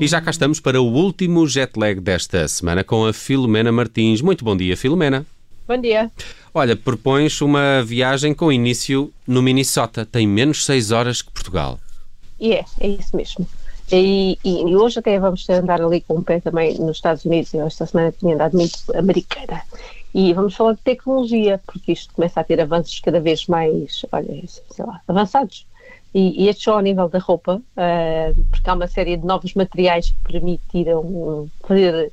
E já cá estamos para o último jet lag desta semana com a Filomena Martins. Muito bom dia, Filomena. Bom dia. Olha, propões uma viagem com início no Minnesota. Tem menos 6 horas que Portugal. E é, é isso mesmo. E, e, e, hoje até vamos andar ali com o pé também nos Estados Unidos. Eu esta semana tinha andado muito americana. E vamos falar de tecnologia, porque isto começa a ter avanços cada vez mais, olha, sei lá, avançados. E, e este só ao nível da roupa, uh, porque há uma série de novos materiais que permitiram fazer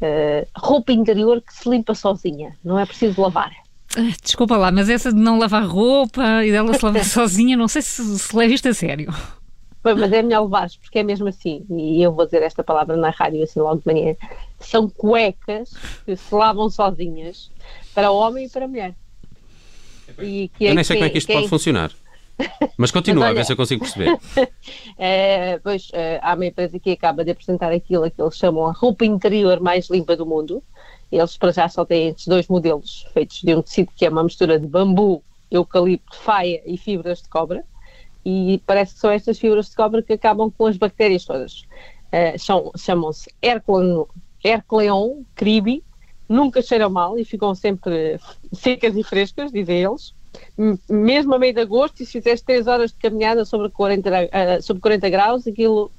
uh, roupa interior que se limpa sozinha, não é preciso lavar. Ah, desculpa lá, mas essa de não lavar roupa e dela se lavar sozinha, não sei se, se leva isto a sério. Bem, mas é melhor levar porque é mesmo assim, e eu vou dizer esta palavra na rádio assim logo de manhã, são cuecas que se lavam sozinhas para homem e para mulher. E que é eu nem sei como é que isto pode funcionar. Mas continua, Mas, olha, a ver se eu consigo perceber. é, pois, é, há uma empresa que acaba de apresentar aquilo que eles chamam a roupa interior mais limpa do mundo. Eles, para já, só têm estes dois modelos, feitos de um tecido que é uma mistura de bambu, eucalipto, faia e fibras de cobra. E parece que são estas fibras de cobra que acabam com as bactérias todas. São, chamam-se Hercleon cribi, nunca cheiram mal e ficam sempre secas e frescas, dizem eles mesmo a meio de agosto, e se fizeres 3 horas de caminhada sobre 40, uh, sobre 40 graus, aquilo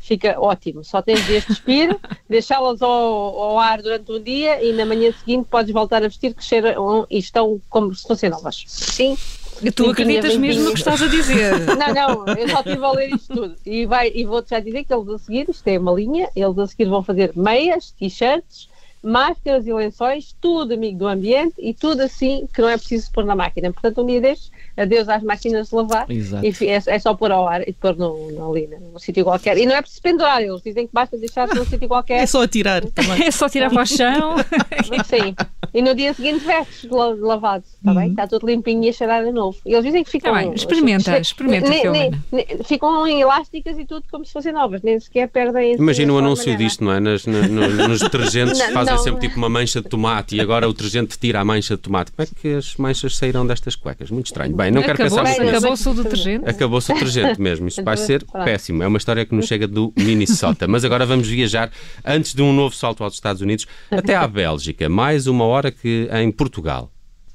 fica ótimo. Só tens de despir, deixá-las ao, ao, ar durante um dia e na manhã seguinte podes voltar a vestir que cheiram e estão como se fossem novas. Sim. E tu acreditas mesmo no que estás a dizer? Não, não, eu só estive a ler isto tudo. E, vai, e vou-te já dizer que eles a seguir, isto é uma linha, eles a seguir vão fazer meias, t-shirts, máscaras e lençóis, tudo amigo do ambiente e tudo assim que não é preciso pôr na máquina. Portanto, um dia destes, adeus às máquinas de lavar Exato. e é, é, só pôr ao ar e pôr no, no, ali, num sítio qualquer. E não é preciso pendurar, eles dizem que basta deixar num sítio qualquer. É só tirar. é só tirar para o chão. Sim. E no dia seguinte vestes lavado, está uhum. bem? Está tudo limpinho e a cheirar a novo. E eles dizem que ficam. Tá bem, experimenta, experimenta. Ne, ne, ficam elásticas e tudo como se fossem novas, nem sequer perdem. Imagina o anúncio disto, não é? Nas, no, nos detergentes não, não, sempre tipo uma mancha de tomate e agora o detergente tira a mancha de tomate. Como é que as manchas saíram destas cuecas? Muito estranho. Bem, não quero pensar muito Acabou-se o detergente? Acabou-se o detergente mesmo. Isso vai ser péssimo. É uma história que nos chega do Minnesota. Mas agora vamos viajar antes de um novo salto aos Estados Unidos até à Bélgica. Mais uma hora que em Portugal.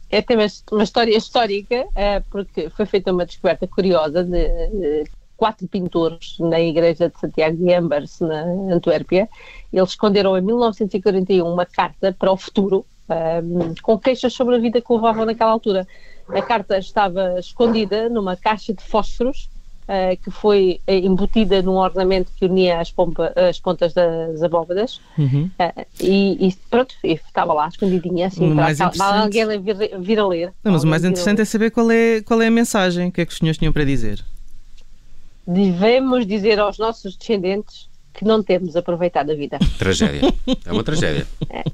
É até uma história histórica, é, porque foi feita uma descoberta curiosa de, quatro pintores na igreja de Santiago de Ambers, na Antuérpia. Eles esconderam em 1941 uma carta para o futuro, um, com queixas sobre a vida que levavam naquela altura. A carta estava escondida numa caixa de fósforos uh, que foi eh, embutida num ornamento que unia as, pompa, as pontas das abóbadas uhum. uh, e, e, pronto, estava lá escondidinha assim, para, para alguém vir, vir, a ler. Não, mas o mais interessante é saber qual é, qual é a mensagem, o que é que os senhores tinham para dizer. Devemos dizer aos nossos descendentes que não temos aproveitado a vida. Tragédia. É uma tragédia.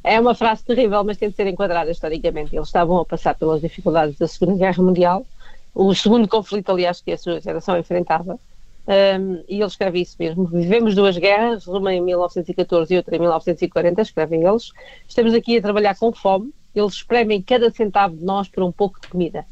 É, uma frase terrível, mas tem de ser enquadrada historicamente. Eles estavam a passar pelas dificuldades da Segunda Guerra Mundial o segundo conflito, aliás, que a sua geração enfrentava. Um, e ele escreve isso mesmo. Vivemos duas guerras, uma em 1914 e outra em 1940, escrevem eles. Estamos aqui a trabalhar com fome, eles espremem cada centavo de nós por um pouco de comida.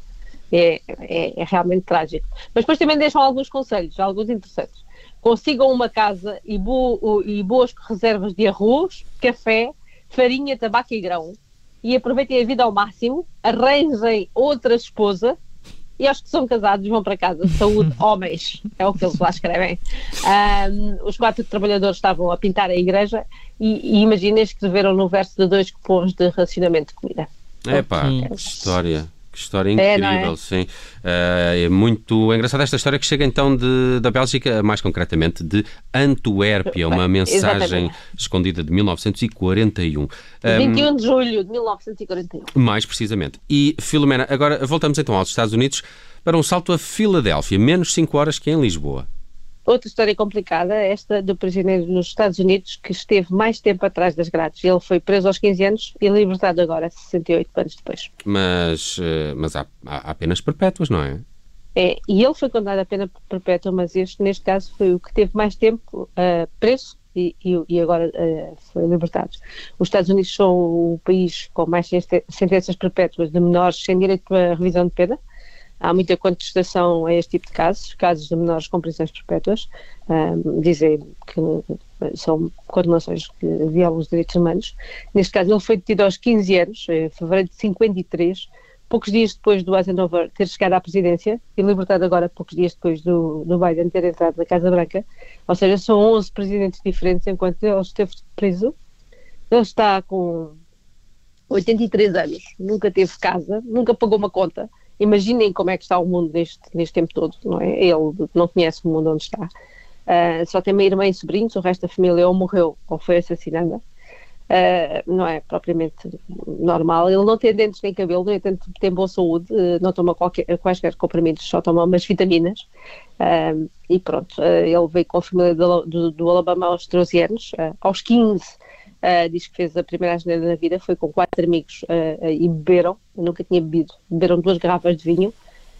É, é, é realmente trágico. Mas depois também deixam alguns conselhos, alguns interessantes. Consigam uma casa e, bo e boas reservas de arroz, café, farinha, tabaco e grão e aproveitem a vida ao máximo, arranjem outra esposa e aos que são casados vão para casa. Saúde, homens, é o que eles lá escrevem. Um, os quatro trabalhadores estavam a pintar a igreja e, e imaginem escreveram no verso de dois cupons de racionamento de comida. É pá, que história. Que história é, incrível, é, é? sim. Uh, é muito engraçada esta história que chega então de, da Bélgica, mais concretamente de Antuérpia, uma mensagem Exatamente. escondida de 1941. 21 um, de julho de 1941. Mais precisamente. E, Filomena, agora voltamos então aos Estados Unidos para um salto a Filadélfia, menos 5 horas que em Lisboa. Outra história complicada, esta do prisioneiro nos Estados Unidos, que esteve mais tempo atrás das grades. Ele foi preso aos 15 anos e libertado agora, 68 anos depois. Mas, eh, mas há, há penas perpétuas, não é? É, e ele foi condenado a pena perpétua, mas este, neste caso, foi o que teve mais tempo uh, preso e, e, agora uh, foi libertado. Os Estados Unidos são o país com mais sentenças perpétuas de menores sem direito a revisão de pena. Há muita contestação a este tipo de casos, casos de menores com prisões perpétuas, um, dizem que são condenações que violam os direitos humanos. Neste caso, ele foi detido aos 15 anos, em fevereiro de 53, poucos dias depois do Eisenhower ter chegado à presidência e libertado agora poucos dias depois do, do Biden ter entrado na Casa Branca. Ou seja, são 11 presidentes diferentes enquanto ele esteve preso. Ele está com 83 anos, nunca teve casa, nunca pagou uma conta. Imaginem como é que está o mundo neste, neste tempo todo, não é? Ele não conhece o mundo onde está. Uh, só tem uma irmã e sobrinhos, o resto da família ou morreu ou foi assassinada uh, não é propriamente normal. Ele não tem dentes nem cabelo, no entanto tem boa saúde, uh, não toma qualquer, quaisquer comprimidos, só toma umas vitaminas e pronto. ele veio com a família do, do, do Alabama aos 13 anos, aos 15 diz que fez a primeira asneira da vida, foi com quatro amigos e beberam, eu nunca tinha bebido, beberam duas garrafas de vinho,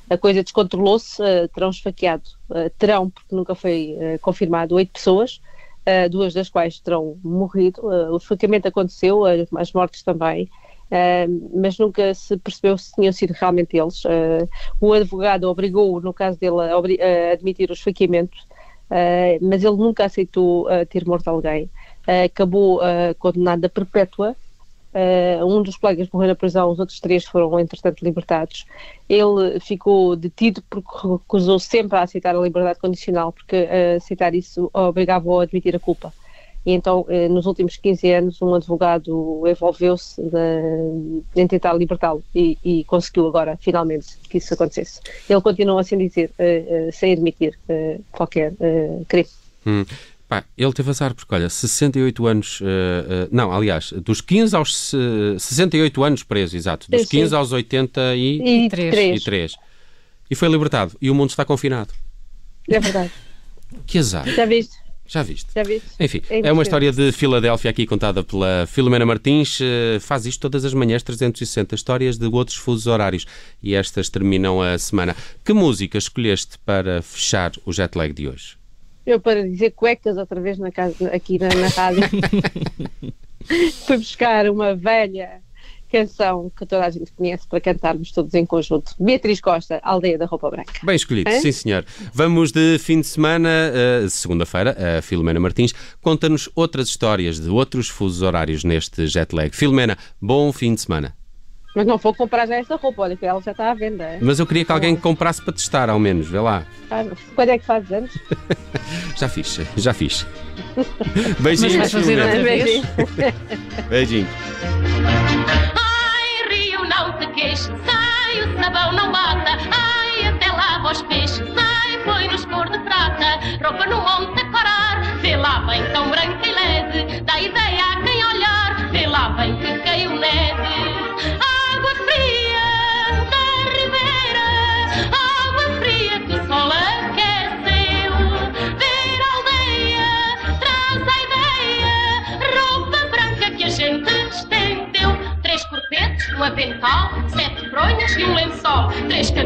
a coisa descontrolou-se, terão esfaqueado, terão, porque nunca foi confirmado, oito pessoas, uh, duas das quais terão morrido. Uh, o esfaqueamento aconteceu, as mortes também. Uh, mas nunca se percebeu se tinham sido realmente eles. Uh, o advogado obrigou, no caso dele, a, a admitir o esfaqueamento, uh, mas ele nunca aceitou ter morto alguém. acabou condenado a perpétua um dos colegas morreu na prisão, os outros três foram, entretanto, libertados. Ele ficou detido porque recusou sempre a aceitar a liberdade condicional, porque aceitar isso obrigava-o a admitir a culpa. E então, uh, nos últimos 15 anos, um advogado envolveu-se em tentar libertá-lo e, e, conseguiu agora, finalmente, que isso acontecesse. Ele continua, assim dizer, sem admitir qualquer crime. Hum. Pá, ele teve azar, porque olha, 68 anos, uh, uh, não, aliás, dos 15 aos uh, 68 anos preso, exato, dos 15 aos 83 e, e foi libertado. E o mundo está confinado. É verdade. Que azar. Já viste? Já viste? Já viste? Enfim, é, é uma história de Filadélfia aqui contada pela Filomena Martins. Eh, faz isto todas as manhãs, 360 histórias de outros fusos horários. E estas terminam a semana. Que música escolheste para fechar o jet lag de hoje? eu para dizer cuecas outra vez na casa, aqui na, na rádio. Fui buscar uma velha canção que toda a gente conhece para cantarmos todos em conjunto. Beatriz Costa, Aldeia da Roupa Branca. Bem escolhido, é? sim senhor. Vamos de fim de semana, uh, segunda-feira, a Filomena Martins conta-nos outras histórias de outros fusos horários neste jet lag. Filomena, bom fim de semana. Mas não vou comprar já essa roupa, olha que ela já está à venda. É? Mas eu queria que alguém comprasse para testar, ao menos, vê lá. Ah, quando é que fazes anos? já fiz, já fiz. Beijinhos, Beijinho. Beijinho. Ai, Rio, sai, o sabão não bata. Ai, até lava os peixes, sai, põe-nos cor de prata. Roupa no monte a corar, vê lá bem tão branca e leve. Dá ideia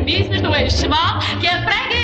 de um enxoval que a freguesa